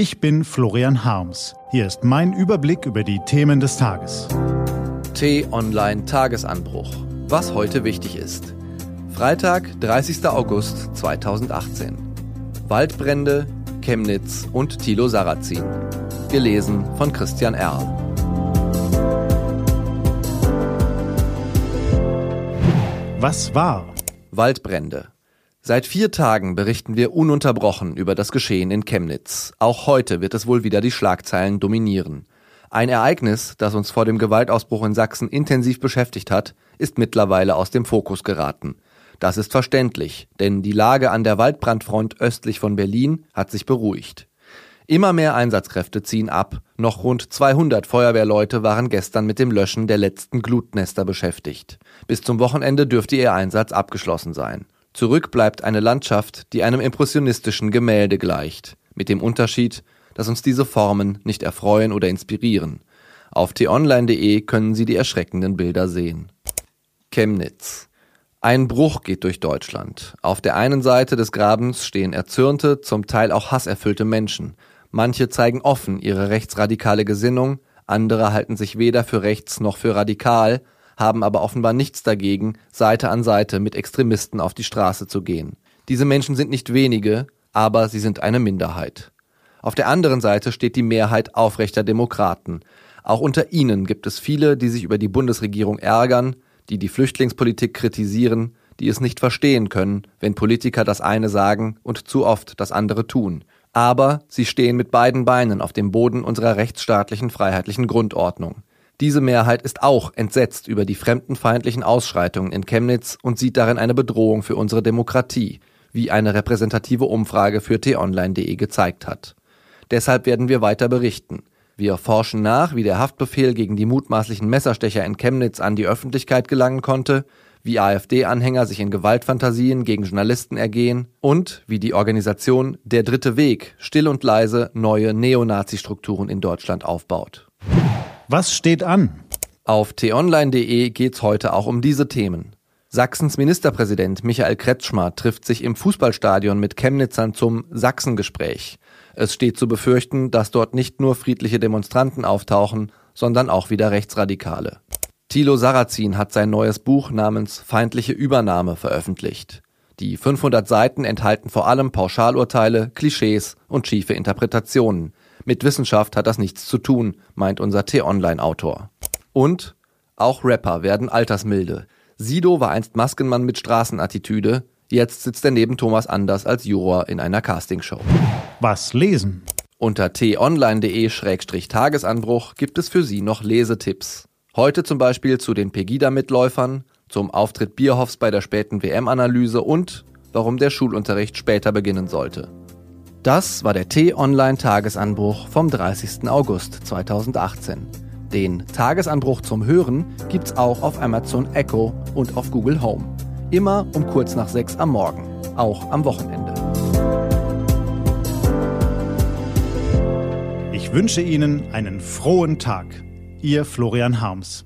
Ich bin Florian Harms. Hier ist mein Überblick über die Themen des Tages. T-Online Tagesanbruch. Was heute wichtig ist. Freitag, 30. August 2018. Waldbrände, Chemnitz und Thilo Sarrazin. Gelesen von Christian Erl. Was war? Waldbrände. Seit vier Tagen berichten wir ununterbrochen über das Geschehen in Chemnitz. Auch heute wird es wohl wieder die Schlagzeilen dominieren. Ein Ereignis, das uns vor dem Gewaltausbruch in Sachsen intensiv beschäftigt hat, ist mittlerweile aus dem Fokus geraten. Das ist verständlich, denn die Lage an der Waldbrandfront östlich von Berlin hat sich beruhigt. Immer mehr Einsatzkräfte ziehen ab. Noch rund 200 Feuerwehrleute waren gestern mit dem Löschen der letzten Glutnester beschäftigt. Bis zum Wochenende dürfte ihr Einsatz abgeschlossen sein. Zurück bleibt eine Landschaft, die einem impressionistischen Gemälde gleicht, mit dem Unterschied, dass uns diese Formen nicht erfreuen oder inspirieren. Auf t-online.de können Sie die erschreckenden Bilder sehen. Chemnitz. Ein Bruch geht durch Deutschland. Auf der einen Seite des Grabens stehen erzürnte, zum Teil auch hasserfüllte Menschen. Manche zeigen offen ihre rechtsradikale Gesinnung, andere halten sich weder für rechts noch für radikal, haben aber offenbar nichts dagegen, Seite an Seite mit Extremisten auf die Straße zu gehen. Diese Menschen sind nicht wenige, aber sie sind eine Minderheit. Auf der anderen Seite steht die Mehrheit aufrechter Demokraten. Auch unter ihnen gibt es viele, die sich über die Bundesregierung ärgern, die die Flüchtlingspolitik kritisieren, die es nicht verstehen können, wenn Politiker das eine sagen und zu oft das andere tun. Aber sie stehen mit beiden Beinen auf dem Boden unserer rechtsstaatlichen freiheitlichen Grundordnung. Diese Mehrheit ist auch entsetzt über die fremdenfeindlichen Ausschreitungen in Chemnitz und sieht darin eine Bedrohung für unsere Demokratie, wie eine repräsentative Umfrage für t-online.de gezeigt hat. Deshalb werden wir weiter berichten. Wir forschen nach, wie der Haftbefehl gegen die mutmaßlichen Messerstecher in Chemnitz an die Öffentlichkeit gelangen konnte, wie AfD-Anhänger sich in Gewaltfantasien gegen Journalisten ergehen und wie die Organisation Der Dritte Weg still und leise neue Neonazi-Strukturen in Deutschland aufbaut. Was steht an? Auf t-online.de geht's heute auch um diese Themen. Sachsens Ministerpräsident Michael Kretschmer trifft sich im Fußballstadion mit Chemnitzern zum Sachsengespräch. Es steht zu befürchten, dass dort nicht nur friedliche Demonstranten auftauchen, sondern auch wieder Rechtsradikale. Thilo Sarrazin hat sein neues Buch namens Feindliche Übernahme veröffentlicht. Die 500 Seiten enthalten vor allem Pauschalurteile, Klischees und schiefe Interpretationen, mit Wissenschaft hat das nichts zu tun, meint unser T-Online-Autor. Und auch Rapper werden altersmilde. Sido war einst Maskenmann mit Straßenattitüde, jetzt sitzt er neben Thomas Anders als Juror in einer Castingshow. Was lesen? Unter t-online.de-tagesanbruch gibt es für Sie noch Lesetipps. Heute zum Beispiel zu den Pegida-Mitläufern, zum Auftritt Bierhoffs bei der späten WM-Analyse und warum der Schulunterricht später beginnen sollte. Das war der T-Online-Tagesanbruch vom 30. August 2018. Den Tagesanbruch zum Hören gibt's auch auf Amazon Echo und auf Google Home. Immer um kurz nach sechs am Morgen, auch am Wochenende. Ich wünsche Ihnen einen frohen Tag. Ihr Florian Harms.